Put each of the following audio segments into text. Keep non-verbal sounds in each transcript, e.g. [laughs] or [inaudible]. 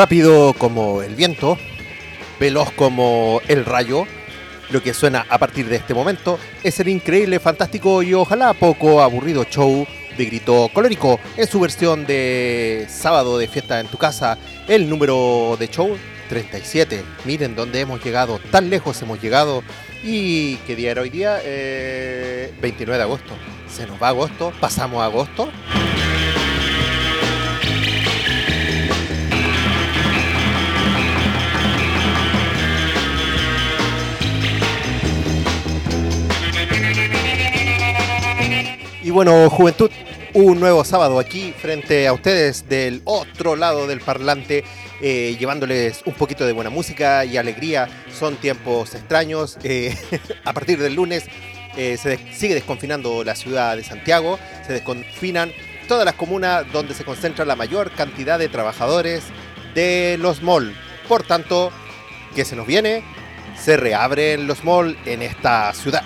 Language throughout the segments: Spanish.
Rápido como el viento, veloz como el rayo, lo que suena a partir de este momento es el increíble, fantástico y ojalá poco aburrido show de Grito Colérico en su versión de sábado de fiesta en tu casa, el número de show 37. Miren dónde hemos llegado, tan lejos hemos llegado. ¿Y qué día era hoy día? 29 eh, de agosto. Se nos va agosto, pasamos a agosto. Y bueno, juventud, un nuevo sábado aquí frente a ustedes del otro lado del parlante, eh, llevándoles un poquito de buena música y alegría. Son tiempos extraños. Eh, [laughs] a partir del lunes eh, se sigue desconfinando la ciudad de Santiago, se desconfinan todas las comunas donde se concentra la mayor cantidad de trabajadores de los malls. Por tanto, ¿qué se nos viene? Se reabren los malls en esta ciudad.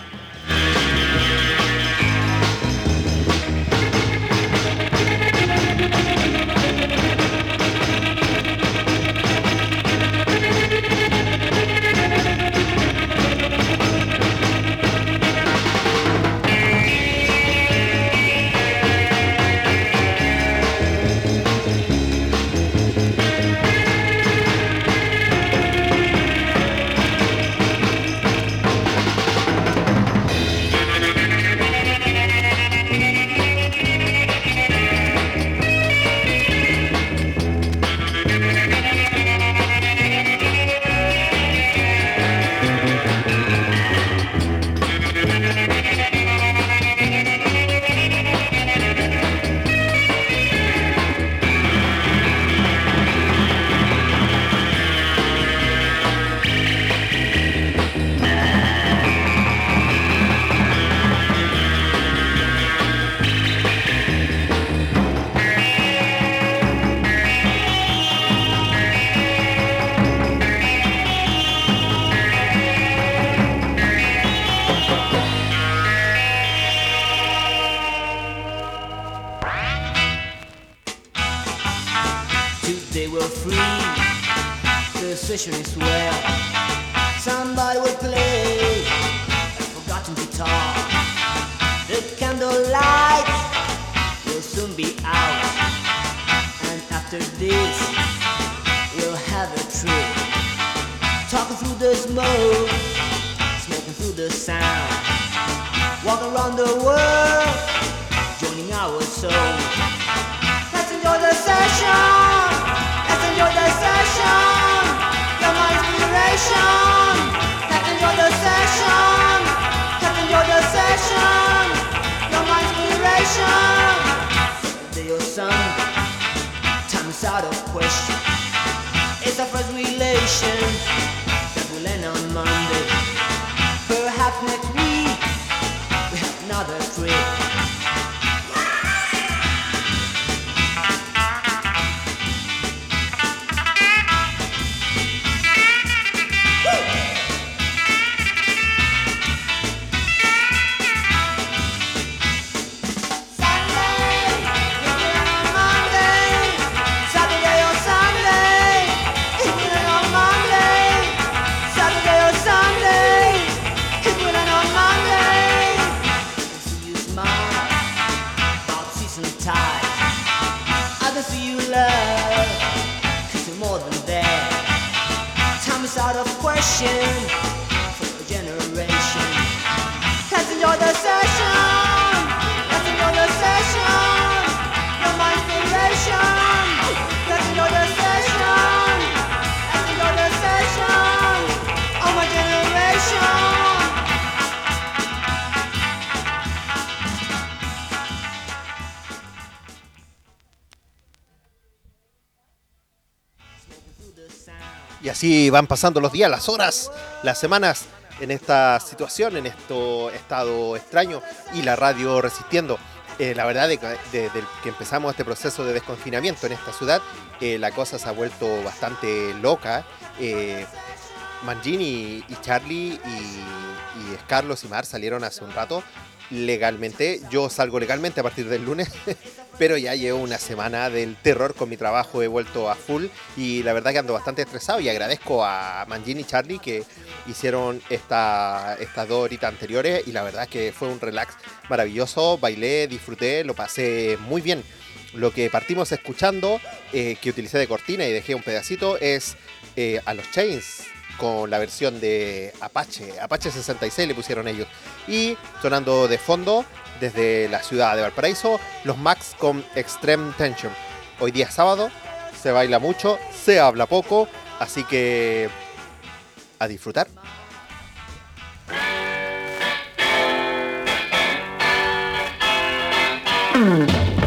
Y van pasando los días, las horas, las semanas en esta situación, en este estado extraño y la radio resistiendo. Eh, la verdad, desde de, que empezamos este proceso de desconfinamiento en esta ciudad, eh, la cosa se ha vuelto bastante loca. Eh, Mangini y Charlie y Carlos y Mar salieron hace un rato legalmente. Yo salgo legalmente a partir del lunes, [laughs] pero ya llevo una semana del terror con mi trabajo, he vuelto a full y la verdad que ando bastante estresado y agradezco a Mangini y Charlie que hicieron esta, estas dos horitas anteriores y la verdad que fue un relax maravilloso, bailé, disfruté, lo pasé muy bien. Lo que partimos escuchando, eh, que utilicé de cortina y dejé un pedacito, es eh, a los Chains con la versión de Apache, Apache 66 le pusieron ellos. Y sonando de fondo desde la ciudad de Valparaíso, los Max con Extreme Tension. Hoy día es sábado, se baila mucho, se habla poco, así que a disfrutar. Mm.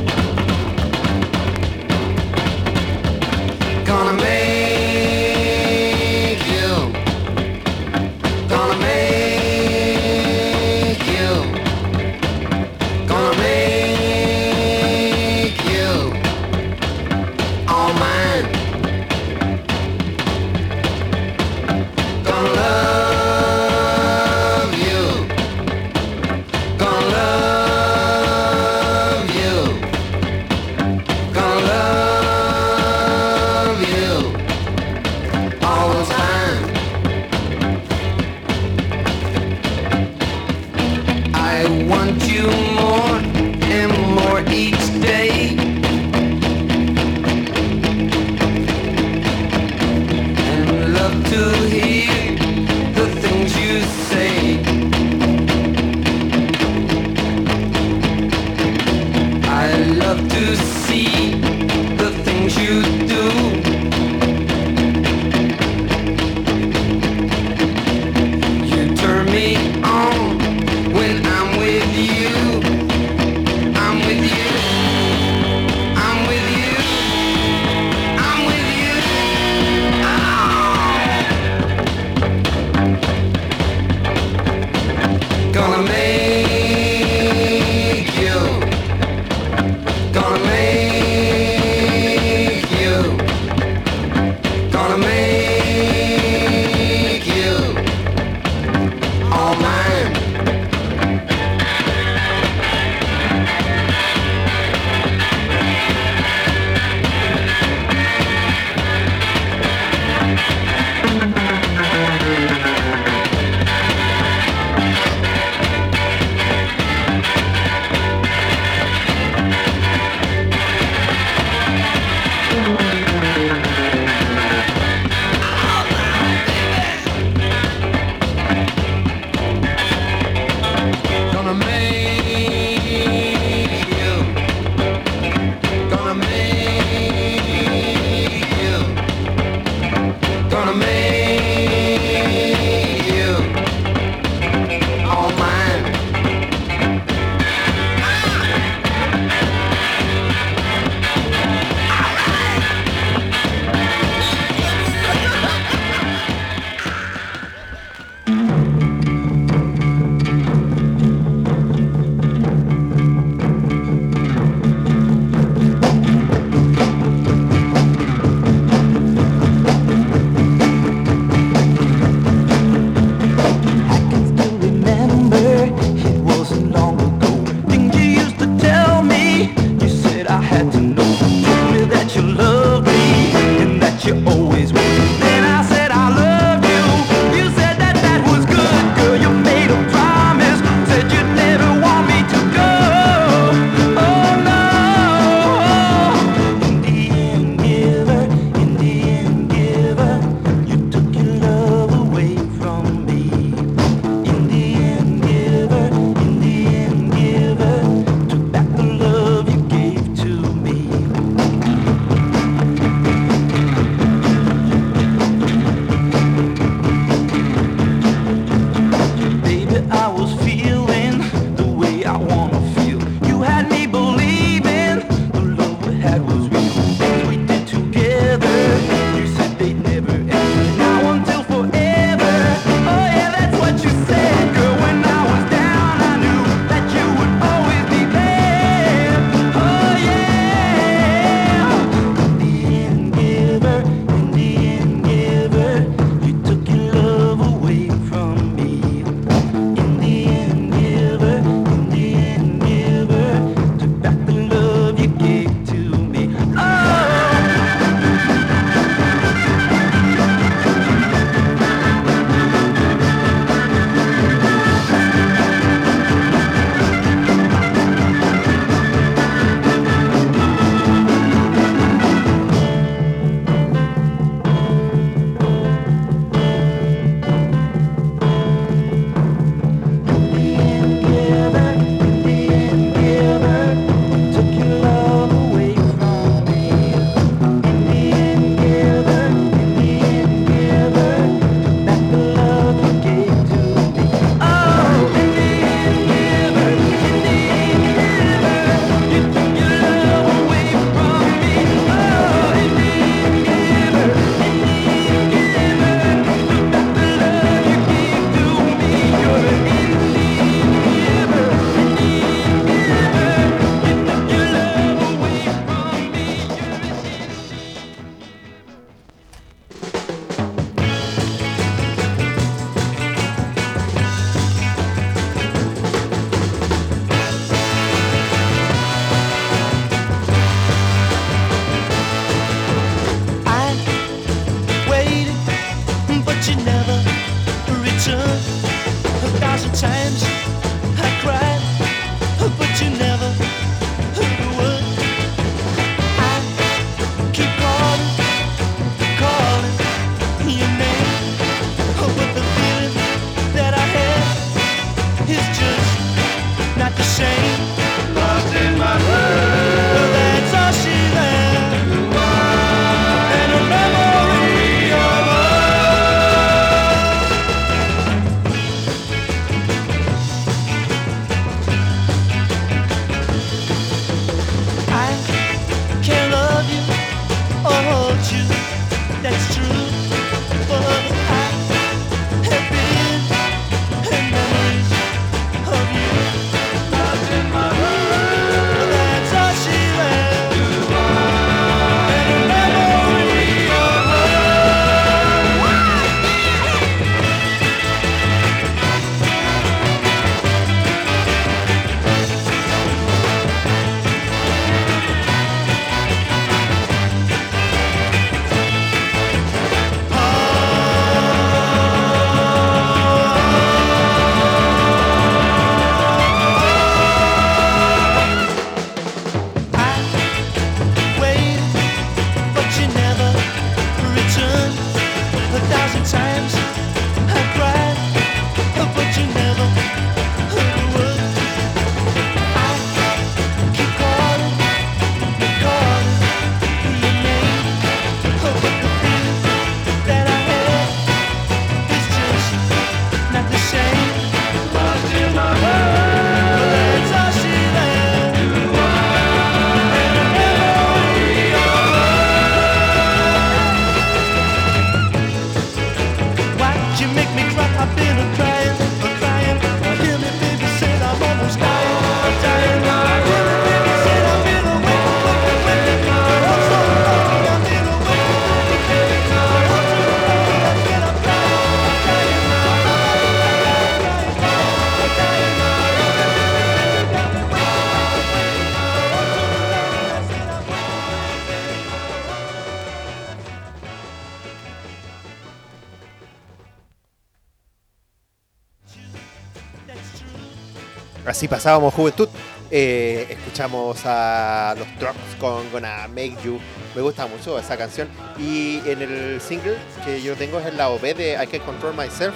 Así pasábamos juventud. Eh, escuchamos a los Trucks con Gonna Make You. Me gusta mucho esa canción. Y en el single que yo tengo es el lado B de I Can Control Myself,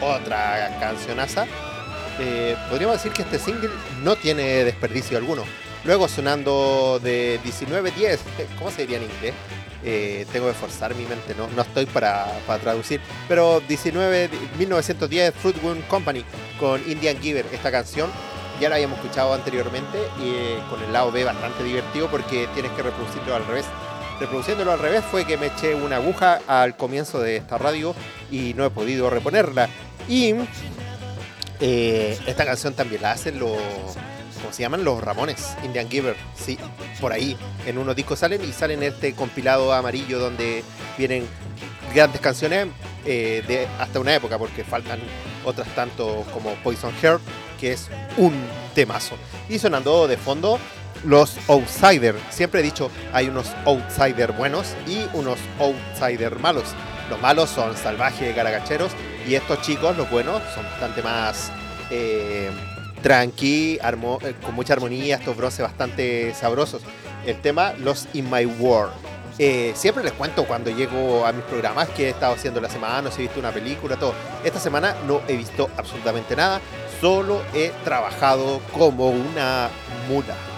otra cancionaza. Eh, podríamos decir que este single no tiene desperdicio alguno. Luego sonando de 1910, ¿cómo se diría en inglés? Eh, tengo que forzar mi mente, no, no estoy para, para traducir. Pero 19, 1910 Fruit Company con Indian Giver, esta canción ya la habíamos escuchado anteriormente y eh, con el lado B bastante divertido porque tienes que reproducirlo al revés. Reproduciéndolo al revés fue que me eché una aguja al comienzo de esta radio y no he podido reponerla. Y eh, esta canción también la hacen los, ¿cómo se llaman? Los Ramones, Indian Giver. Sí, por ahí en unos discos salen y salen este compilado amarillo donde vienen grandes canciones eh, de hasta una época porque faltan otras tanto como Poison Heart es un temazo. Y sonando de fondo, los Outsider. Siempre he dicho, hay unos Outsider buenos y unos Outsider malos. Los malos son salvajes, garagacheros, y estos chicos, los buenos, son bastante más eh, tranqui, eh, con mucha armonía, estos bronces bastante sabrosos. El tema, los In My World. Eh, siempre les cuento cuando llego a mis programas que he estado haciendo la semana, si he visto una película, todo. Esta semana no he visto absolutamente nada, solo he trabajado como una mula.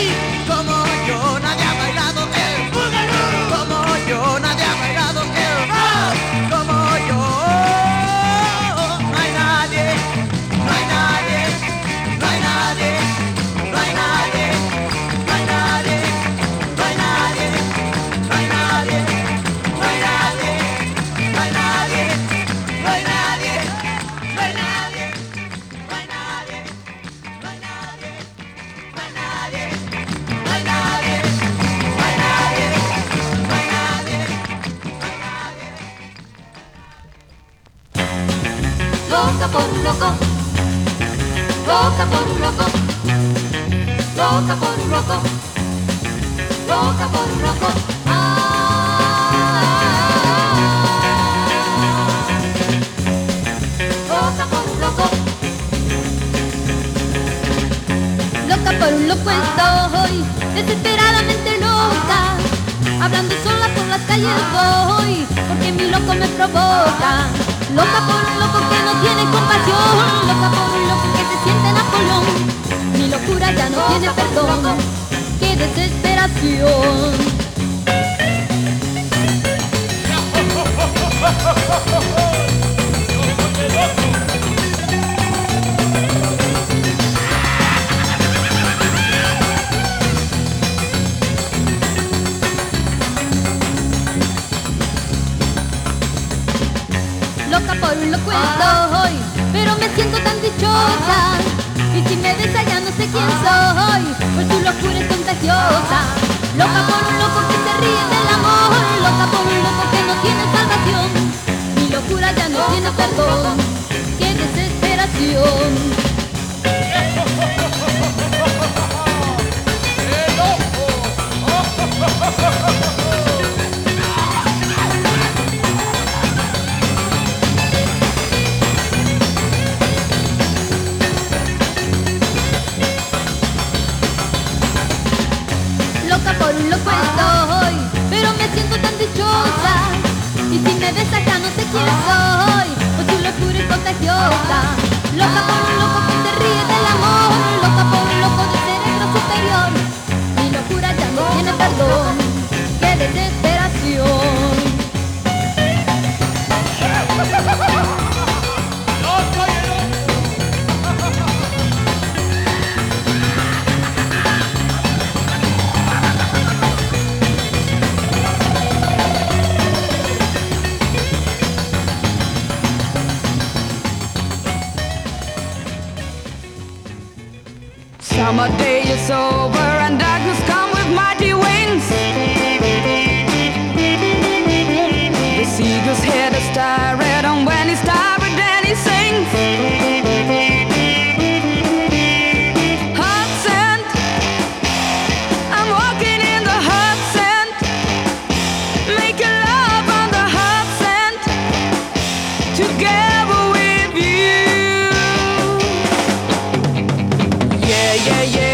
Hey! Y si me ves allá no sé quién soy, pues tu locura es contagiosa. Loca por un loco que se ríe del amor, loca por un loco que no tiene salvación. Mi locura ya no tiene perdón, qué desesperación. Loca [laughs] Loca por un loco que se ríe del amor, loca por un loco de cerebro superior. Mi locura ya no tiene perdón, qué desesperación. Yeah, yeah,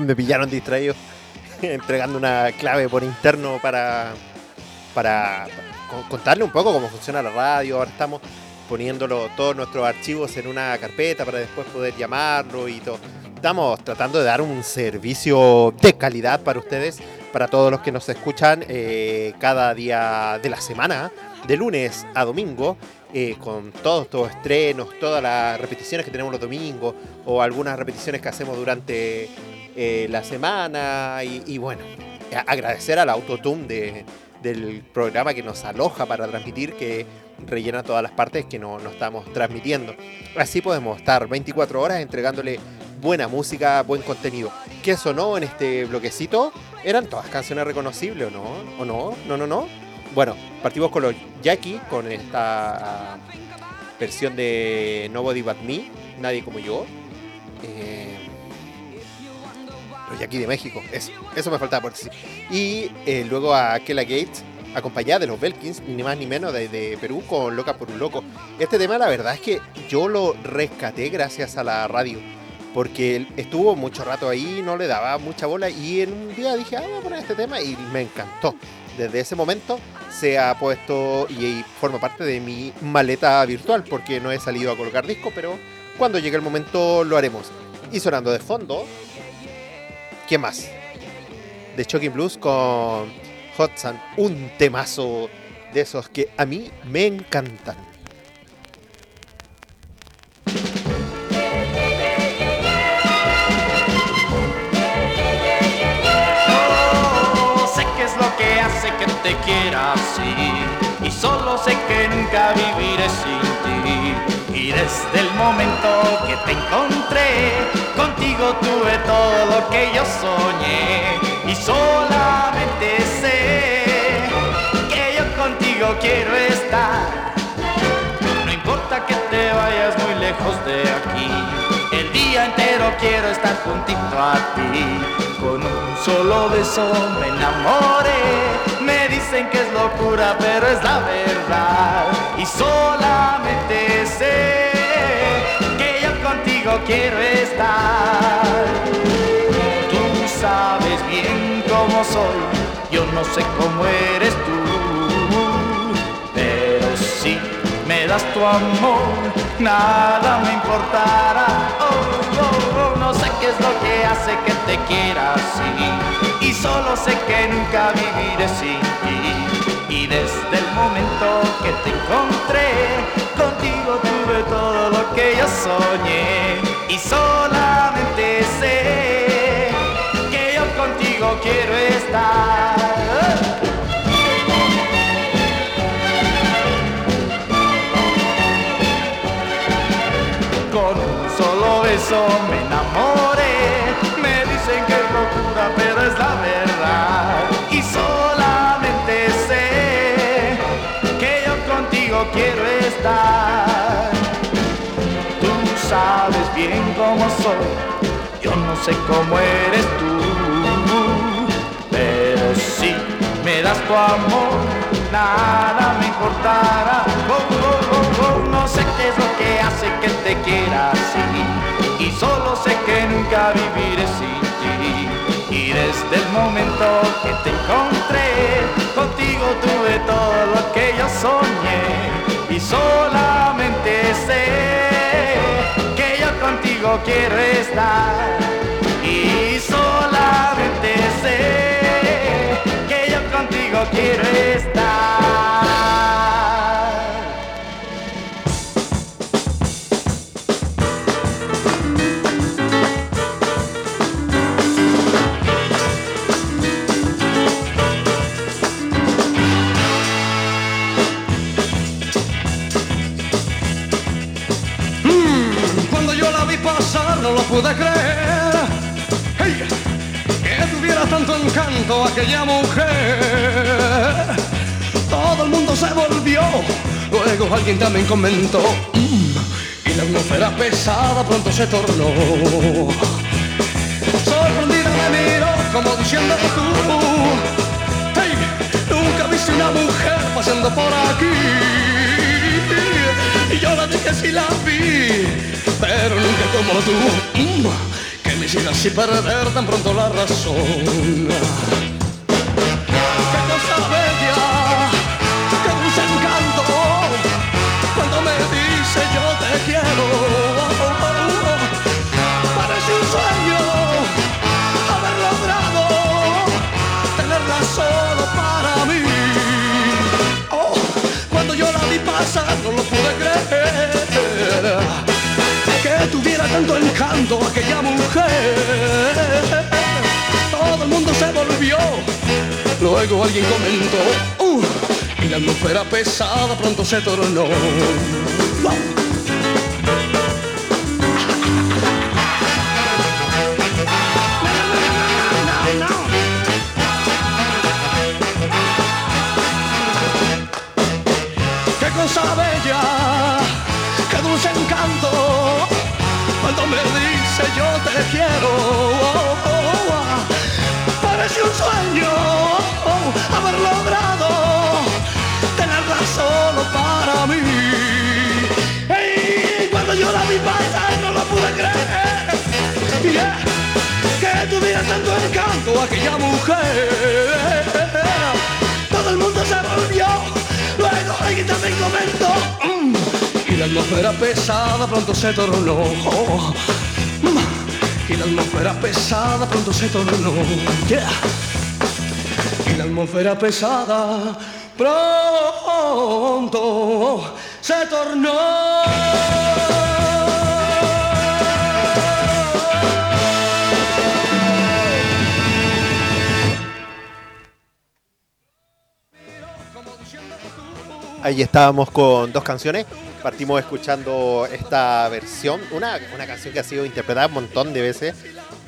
Me pillaron distraído [laughs] entregando una clave por interno para, para co- contarle un poco cómo funciona la radio. Ahora estamos poniéndolo todos nuestros archivos en una carpeta para después poder llamarlo y todo. Estamos tratando de dar un servicio de calidad para ustedes, para todos los que nos escuchan eh, cada día de la semana, de lunes a domingo, eh, con todos estos estrenos, todas las repeticiones que tenemos los domingos o algunas repeticiones que hacemos durante eh, la semana y, bueno, agradecer al autotune de, del programa que nos aloja para transmitir, que rellena todas las partes que no, no estamos transmitiendo. Así podemos estar 24 horas entregándole buena música, buen contenido. ¿Qué sonó en este bloquecito? ¿Eran todas canciones reconocibles o no? ¿O no? No, no, no. Bueno, partimos con los Jackie, con esta versión de Nobody But Me, Nadie Como Yo. Eh, los Jackie de México, eso, eso me faltaba por decir. Y eh, luego a Kela Gates acompañada de los Belkins, ni más ni menos de, Perú con Loca por un Loco. Este tema la verdad es que yo lo rescaté gracias a la radio, porque estuvo mucho rato ahí, no le daba mucha bola y en un día dije, ah, voy a poner este tema y me encantó. Desde ese momento se ha puesto y forma parte de mi maleta virtual, porque no he salido a colocar disco, pero cuando llegue el momento lo haremos. Y sonando de fondo, ¿qué más? De Shocking Blues con Hot Sun, un temazo de esos que a mí me encantan. Sé qué es lo que hace que te quiera así y solo sé que nunca viviré sin ti. Y desde el momento que te encontré, contigo tuve todo lo que yo soñé y solamente sé que yo contigo quiero estar. No importa que te vayas muy lejos de aquí, el día entero quiero estar juntito a ti. Con un solo beso me enamoré. Me dicen que es locura, pero es la verdad. Y solamente sé contigo quiero estar. Tú sabes bien cómo soy, yo no sé cómo eres tú. Pero si me das tu amor, nada me importará. Oh, oh, oh, no sé qué es lo que hace que te quiera así. Y solo sé que nunca viviré sin ti. Y desde el momento que te encontré, todo lo que yo soñé. Y solamente sé que yo contigo quiero estar. Cómo soy, yo no sé cómo eres tú. Pero si me das tu amor, nada me importará. Oh, oh, oh, oh, no sé qué es lo que hace que te quiera así. Y solo sé que nunca viviré sin ti. Y desde el momento que te encontré, contigo tuve todo lo que yo soñé. Y solamente sé quiero estar. Y solamente sé que yo contigo quiero estar. Pude creer. Hey, que tuviera tanto encanto aquella mujer. Todo el mundo se volvió. Luego alguien también comentó. Y la atmósfera pesada pronto se tornó. Sorprendida me miró como diciendo tú. Hey, nunca viste una mujer pasando por aquí. Y yo la dije si la vi, pero nunca como tú. Que me hiciera así perder tan pronto la razón. Qué cosa bella, qué dulce encanto, cuando me dice yo te quiero. Parece un sueño haber logrado tenerla solo para mí. Oh, cuando yo la vi pasar no lo pude creer Luego alguien comentó "Uh", Y la atmósfera pesada pronto se tornó Wow. Cuando me dice yo te quiero. Oh, oh, oh, Parece un sueño haber logrado tenerla solo para mí. Y cuando yo la vi pasar no lo pude creer. Yeah, que tuviera tanto encanto aquella mujer. Todo el mundo se volvió, luego alguien también comentó. Mm, y la atmósfera pesada pronto se tornó. Mm, y la atmósfera pesada pronto se tornó. Yeah. Atmósfera pesada pronto se tornó. Ahí estábamos con dos canciones. Partimos escuchando esta versión, una, una canción que ha sido interpretada un montón de veces,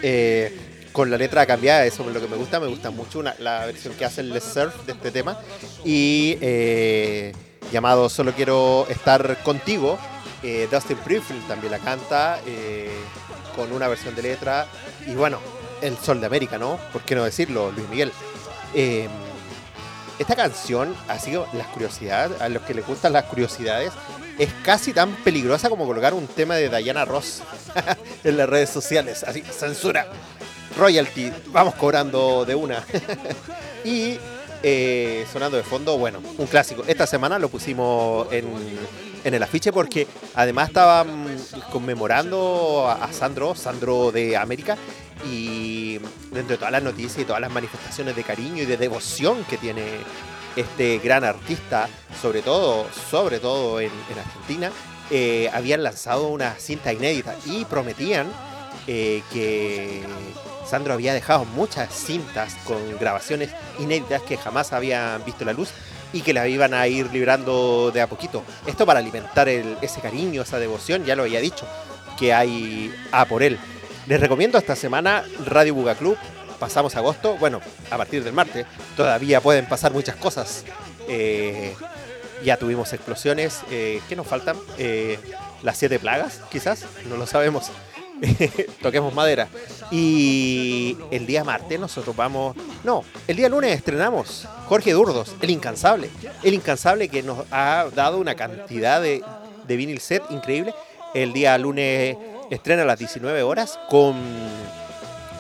eh, con la letra cambiada, eso es lo que me gusta, me gusta mucho una- la versión que hace el Surf de este tema, y eh, llamado Solo Quiero Estar Contigo, eh, Dustin Springfield también la canta, eh, con una versión de letra, y bueno, El Sol de América, ¿no? ¿Por qué no decirlo, Luis Miguel? Esta canción ha sido las curiosidades, a los que les gustan las curiosidades, es casi tan peligrosa como colocar un tema de Diana Ross [laughs] en las redes sociales. Así, censura, royalty, vamos cobrando de una. [laughs] y eh, sonando de fondo, bueno, un clásico. Esta semana lo pusimos en, en el afiche porque además estaban conmemorando a, Sandro, Sandro de América, y dentro de todas las noticias y todas las manifestaciones de cariño y de devoción que tiene este gran artista, sobre todo, sobre todo en, en Argentina, eh, habían lanzado una cinta inédita y prometían eh, que Sandro había dejado muchas cintas con grabaciones inéditas que jamás habían visto la luz y que las iban a ir librando de a poquito. Esto para alimentar el- ese cariño, esa devoción, ya lo había dicho, que hay a por él. Les recomiendo esta semana Radio Buga Club. Pasamos agosto, bueno, a partir del martes, todavía pueden pasar muchas cosas. Eh, ya tuvimos explosiones. eh, ¿Qué nos faltan? Eh, las siete plagas, quizás, no lo sabemos. [laughs] Toquemos madera. Y el día martes nosotros vamos. No, el día lunes estrenamos Jorge Durdos, El Incansable. El Incansable que nos ha dado una cantidad de, de vinil set increíble. El día lunes estrena a las 19 horas con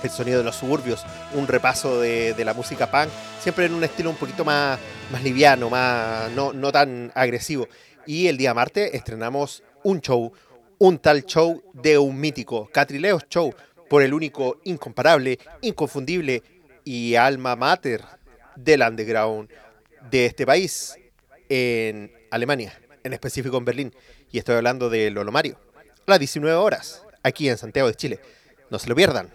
el sonido de los suburbios, un repaso de, de la música punk, siempre en un estilo un poquito más, más liviano, más, no, no tan agresivo. Y el día martes estrenamos un show, un tal show de un mítico, Catrileos Show, por el único, incomparable, inconfundible y alma mater del underground de este país, en Alemania, en específico en Berlín. Y estoy hablando de Lolo Mario, a las 19 horas, aquí en Santiago de Chile. No se lo pierdan.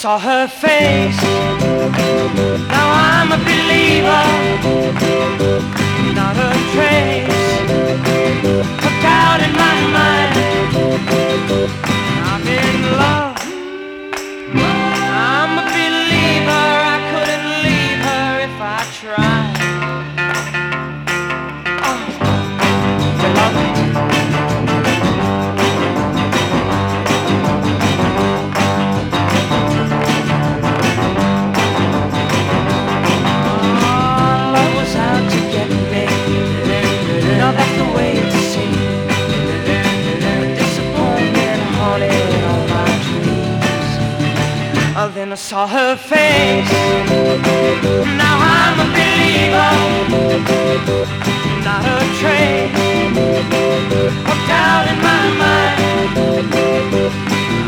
Saw her face. Now I'm a believer. Not a trace Then I saw her face. Now I'm a believer. Not a trace of doubt in my mind.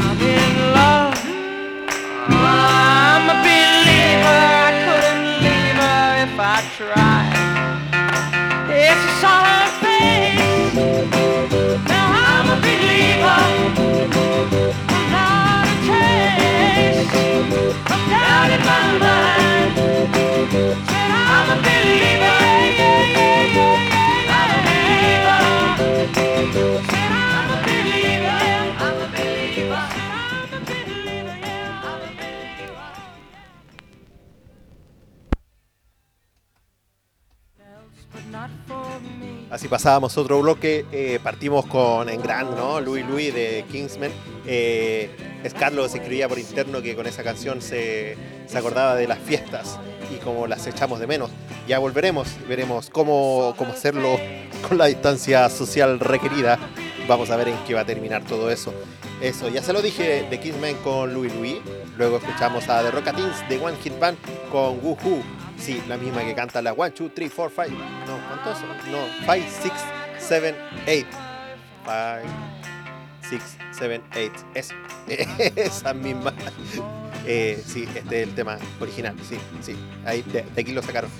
I'm in love. I'm a believer. I couldn't leave her if I tried. Yes, I saw her face. Now I'm a believer. Así pasábamos otro bloque, eh, partimos con En Grand, ¿no? Louis Louis de Kingsman. Eh, Carlos escribía por interno que con esa canción se, se acordaba de las fiestas y como las echamos de menos. Ya volveremos, veremos cómo, cómo hacerlo con la distancia social requerida. Vamos a ver en qué va a terminar todo eso. Eso, ya se lo dije de Kingsman con Louis Louis. Luego escuchamos a The Rockatins de One Hit Band con Woohoo. Sí, la misma que canta la 1, 2, 3, 4, 5. No, ¿cuántos? No, 5, 6, 7, 8. 5, 6, 7, 8. Es, [laughs] esa misma. Eh, sí, este es el tema original. Sí, sí. Ahí, de, de aquí lo sacaron.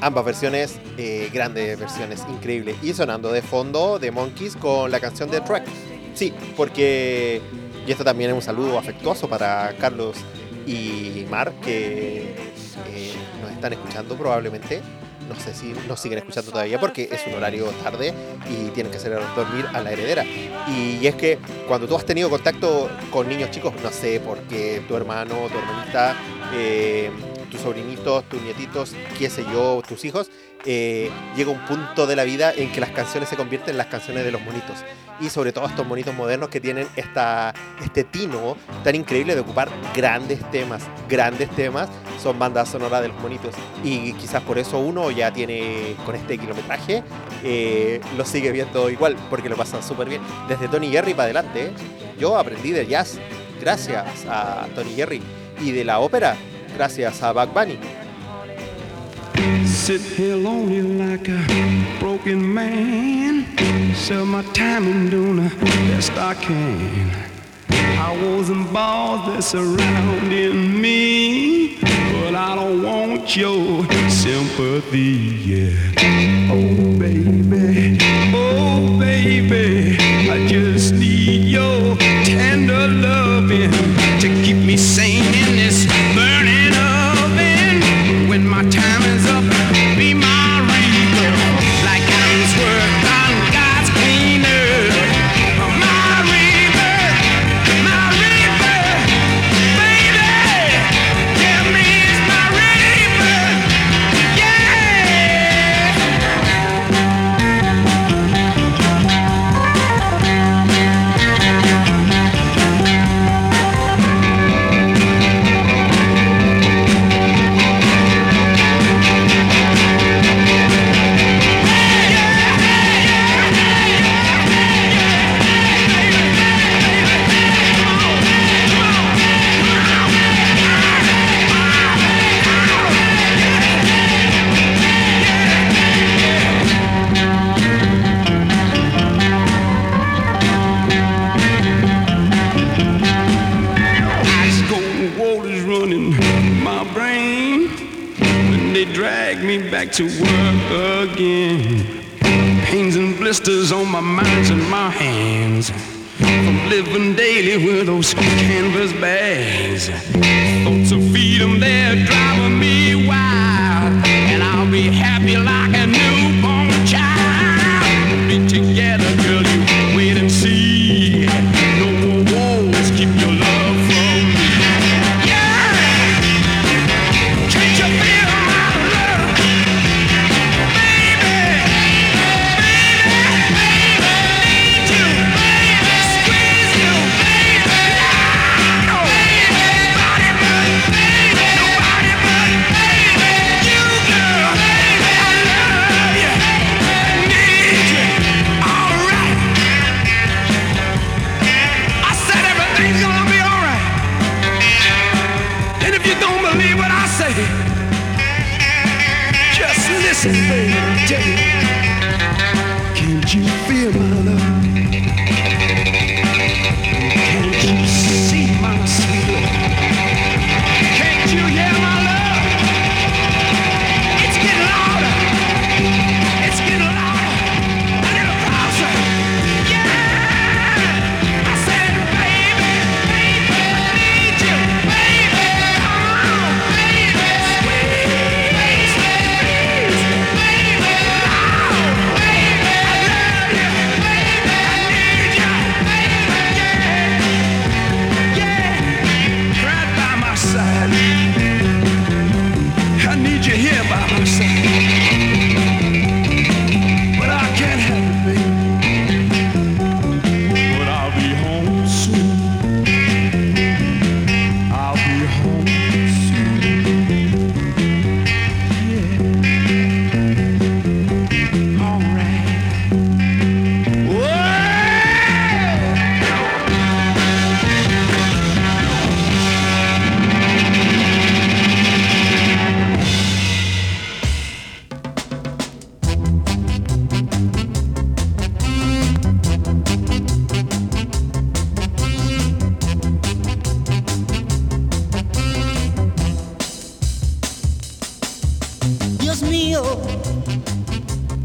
Ambas versiones, eh, grandes versiones, increíbles. Y sonando de fondo de Monkeys con la canción de Track. Sí, porque. Y esto también es un saludo afectuoso para Carlos y Mar, que eh, nos están escuchando probablemente. No sé si nos siguen escuchando todavía porque es un horario tarde y tienen que hacer dormir a la heredera. Y, es que cuando tú has tenido contacto con niños chicos, no sé, porque tu hermano, tu hermanita, eh, tus sobrinitos, tus nietitos, qué sé yo, tus hijos, eh, llega un punto de la vida en que las canciones se convierten en las canciones de los monitos. Y sobre todo estos monitos modernos que tienen esta, este tino tan increíble de ocupar grandes temas, grandes temas, son bandas sonoras de los monitos. Y quizás por eso uno ya tiene, con este kilometraje, eh, lo sigue viendo igual, porque lo pasan súper bien. Desde Tony Jerry para adelante, yo aprendí del jazz gracias a Tony Jerry. Y de la ópera, gracias a Bugs Bunny. Sit here lonely like a broken man. Sell my time and doing the best I can. Powers and balls that surrounding me. But I don't want your sympathy, yeah. Oh, baby. Oh, baby.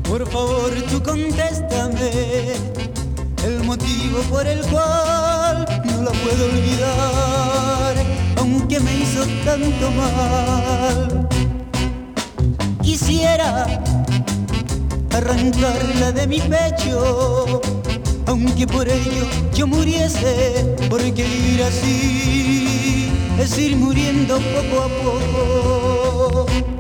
Por favor tú contéstame el motivo por el cual no la puedo olvidar, aunque me hizo tanto mal. Quisiera arrancarla de mi pecho, aunque por ello yo muriese, porque vivir así es ir muriendo poco a poco.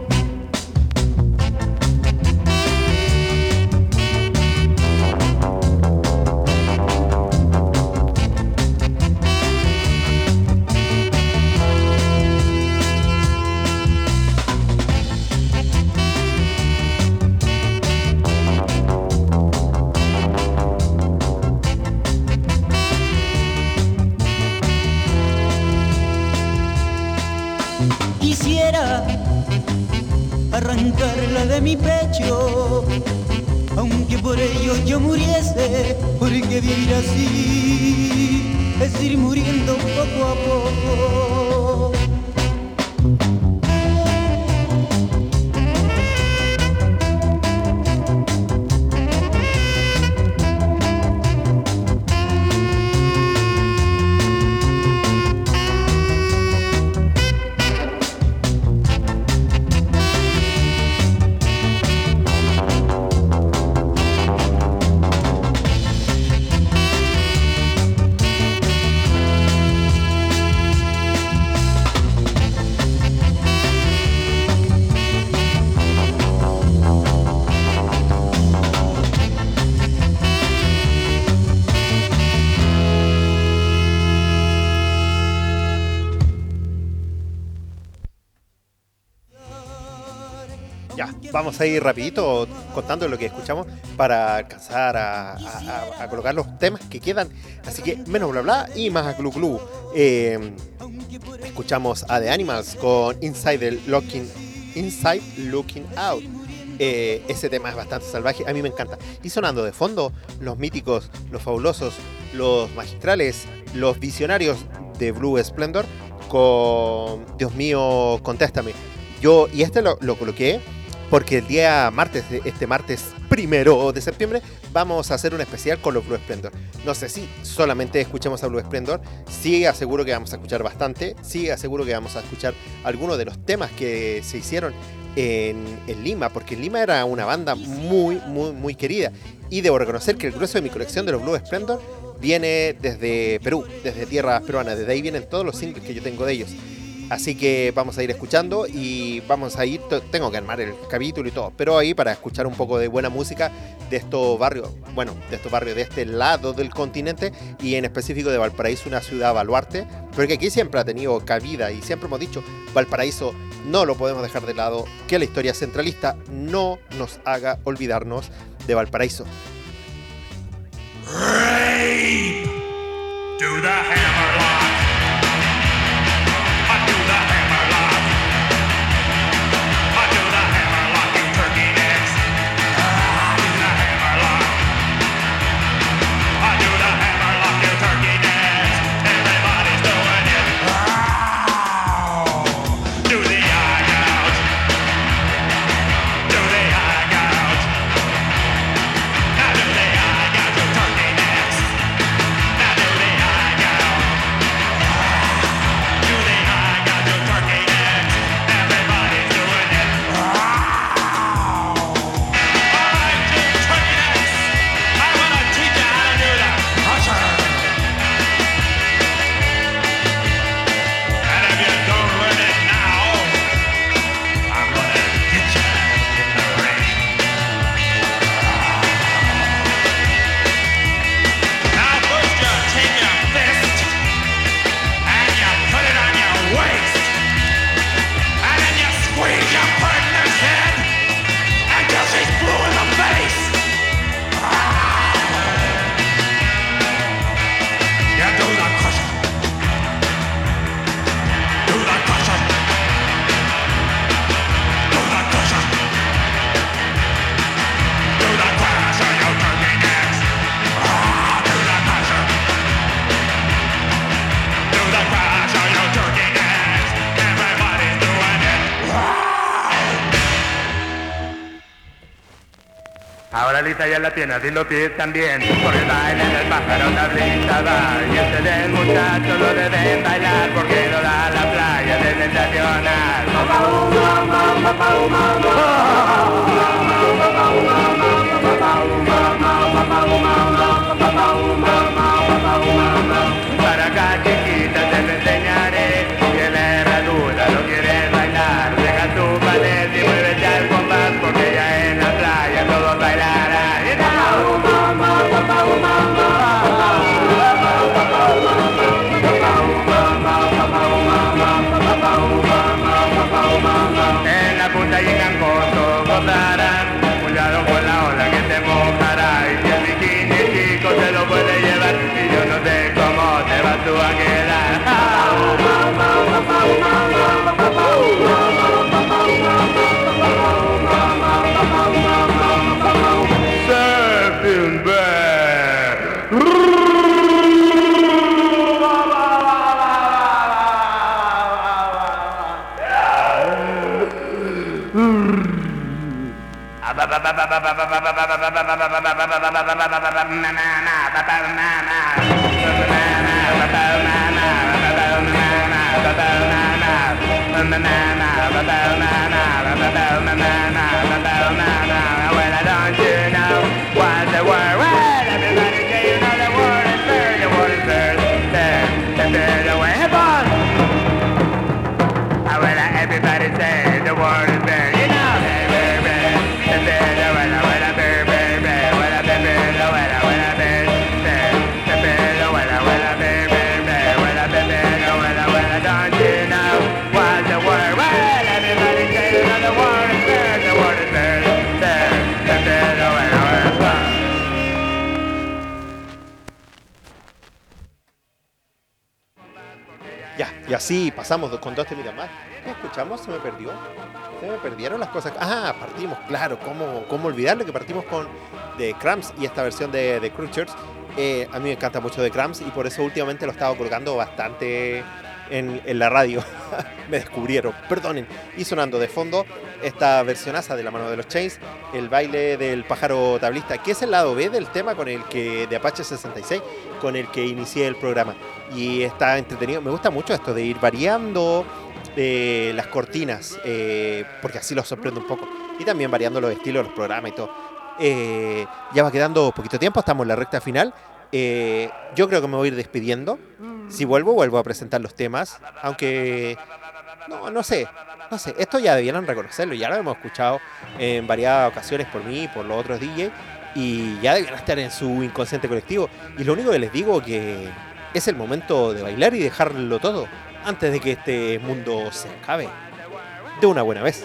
Así Ya, vamos a ir rapidito contando lo que escuchamos para alcanzar a, a- a- a colocar los temas que quedan. Así que menos bla bla y más glu glu. Eh, escuchamos a The Animals con Inside the Looking, Inside Looking Out. Eh, ese tema es bastante salvaje, a mí me encanta. Y sonando de fondo, los míticos, los fabulosos, los magistrales, los visionarios de Blue Splendor con Dios mío, contéstame. Yo, y este lo, lo coloqué porque el día martes, este martes primero de septiembre, vamos a hacer un especial con los Blue Splendor. No sé si solamente escuchemos a Blue Splendor, sí aseguro que vamos a escuchar bastante, sí aseguro que vamos a escuchar algunos de los temas que se hicieron en, en Lima, porque Lima era una banda muy, muy, muy querida. Y debo reconocer que el grueso de mi colección de los Blue Splendor viene desde Perú, desde tierras peruanas, desde ahí vienen todos los singles que yo tengo de ellos. Así que vamos a ir escuchando y vamos a ir, tengo que armar el capítulo y todo, pero ahí para escuchar un poco de buena música de estos barrios, bueno, de estos barrios de este lado del continente y en específico de Valparaíso, una ciudad baluarte, porque aquí siempre ha tenido cabida y siempre hemos dicho, Valparaíso no lo podemos dejar de lado, que la historia centralista no nos haga olvidarnos de Valparaíso. Hammerlock. Ahora Lisa ya la tiene, así los pies también, porque bailan el pájaro tablita va, y este del muchacho lo deben bailar, porque lo da la playa de sensacional. Well, you. Y así pasamos con dos temitas más. ¿Qué escuchamos? ¿Se me perdió? ¿Se me perdieron las cosas? Ah, partimos, claro, ¿cómo, cómo? Que partimos con The Cramps y esta versión de The Creatures. Eh, a mí me encanta mucho The Cramps y por eso últimamente lo he estado colgando bastante en, en la radio. [laughs] Me descubrieron, perdonen. Y sonando de fondo esta versionaza de la mano de los Chains, el baile del pájaro tablista, que es el lado B del tema con el que de Apache 66, con el que inicié el programa. Y está entretenido. Me gusta mucho esto de ir variando eh, las cortinas, eh, porque así los sorprende un poco. Y también variando los estilos los programas y todo. Eh, ya va quedando poquito tiempo, estamos en la recta final. Eh, yo creo que me voy a ir despidiendo. Si vuelvo, vuelvo a presentar los temas. Aunque, no, no sé, no sé. Esto ya debieran reconocerlo. Ya lo hemos escuchado en varias ocasiones por mí y por los otros DJ. Y ya debieran estar en su inconsciente colectivo. Y lo único que les digo que es el momento de bailar y dejarlo todo antes de que este mundo se acabe. De una buena vez.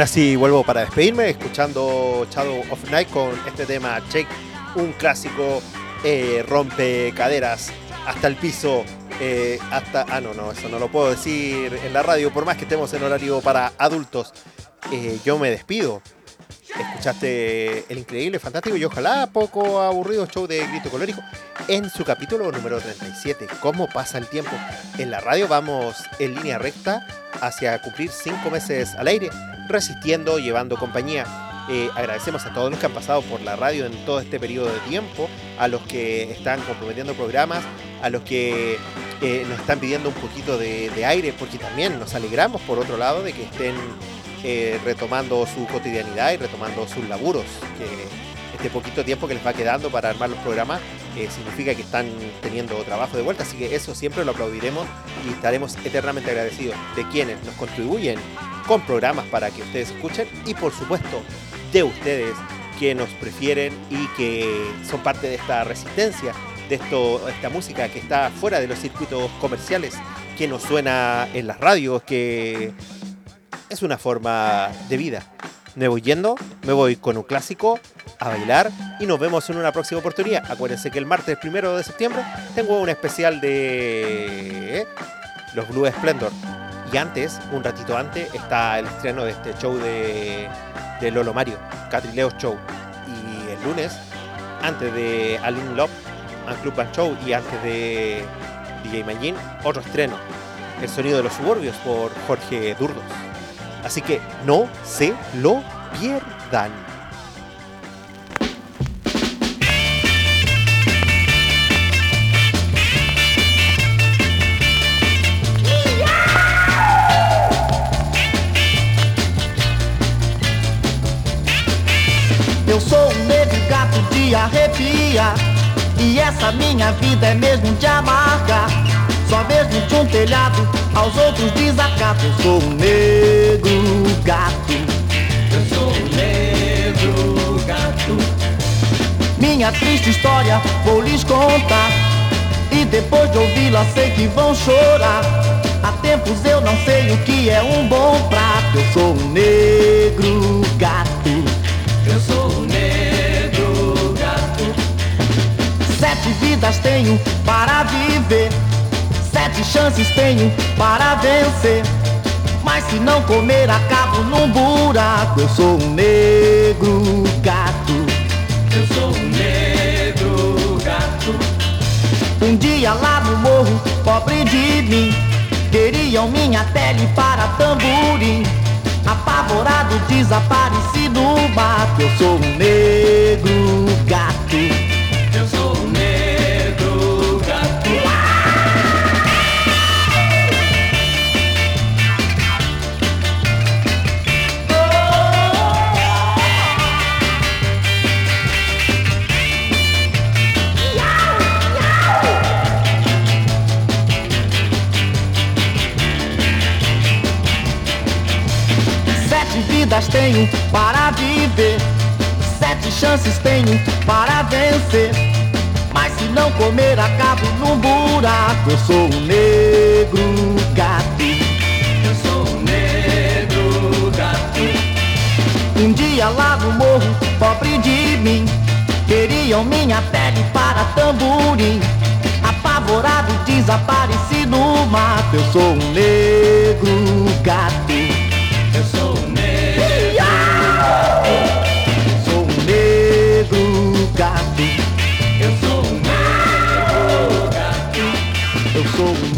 Ahora sí vuelvo para despedirme, escuchando Shadow of Night con este tema Check, un clásico eh, rompe caderas hasta el piso, eh, hasta... Ah, no, no, eso no lo puedo decir en la radio, por más que estemos en horario para adultos. Eh, yo me despido. Escuchaste el increíble, fantástico y ojalá poco aburrido show de Grito Colórico en su capítulo número 37. ¿Cómo pasa el tiempo? En la radio vamos en línea recta hacia cumplir cinco meses al aire, resistiendo, llevando compañía. Eh, agradecemos a todos los que han pasado por la radio en todo este periodo de tiempo, a los que están comprometiendo programas, a los que eh, nos están pidiendo un poquito de, aire, porque también nos alegramos, por otro lado, de que estén eh, retomando su cotidianidad y retomando sus laburos. Este poquito tiempo que les va quedando para armar los programas significa que están teniendo trabajo de vuelta. Así que eso siempre lo aplaudiremos y estaremos eternamente agradecidos de quienes nos contribuyen con programas para que ustedes escuchen y por supuesto de ustedes que nos prefieren y que son parte de esta resistencia, de esto, esta música que está fuera de los circuitos comerciales, que nos suena en las radios, que es una forma de vida. Me voy yendo, me voy con un clásico a bailar y nos vemos en una próxima oportunidad. Acuérdense que el martes primero de septiembre tengo un especial de los Blue Splendor. Y antes, un ratito antes, está el estreno de este show de, de Lolo Mario, Catrileo Show. Y el lunes, antes de Aline Love and Club Band Show y antes de DJ Magin, otro estreno, El sonido de los suburbios por Jorge Durdos. Así que no se lo pierdan. Arrepia. E essa minha vida é mesmo de amarga. Só mesmo de um telhado aos outros desacato. Eu sou um negro gato. Eu sou um negro gato. Minha triste história vou lhes contar. E depois de ouvi-la sei que vão chorar. Há tempos eu não sei o que é um bom prato. Eu sou um negro vidas tenho para viver. Sete chances tenho para vencer. Mas se não comer, acabo num buraco. Eu sou um negro gato. Eu sou um negro gato. Um dia lá no morro, pobre de mim, queriam minha pele para tamborim. Apavorado, desaparecido mato Eu sou um negro gato tenho para viver. Sete chances tenho para vencer. Mas se não comer acabo num buraco. Eu sou um negro gato. Eu sou um negro gato. Um dia lá no morro, pobre de mim. Queriam minha pele para tamborim. Apavorado, desapareci no mato. Eu sou um negro gato Oh.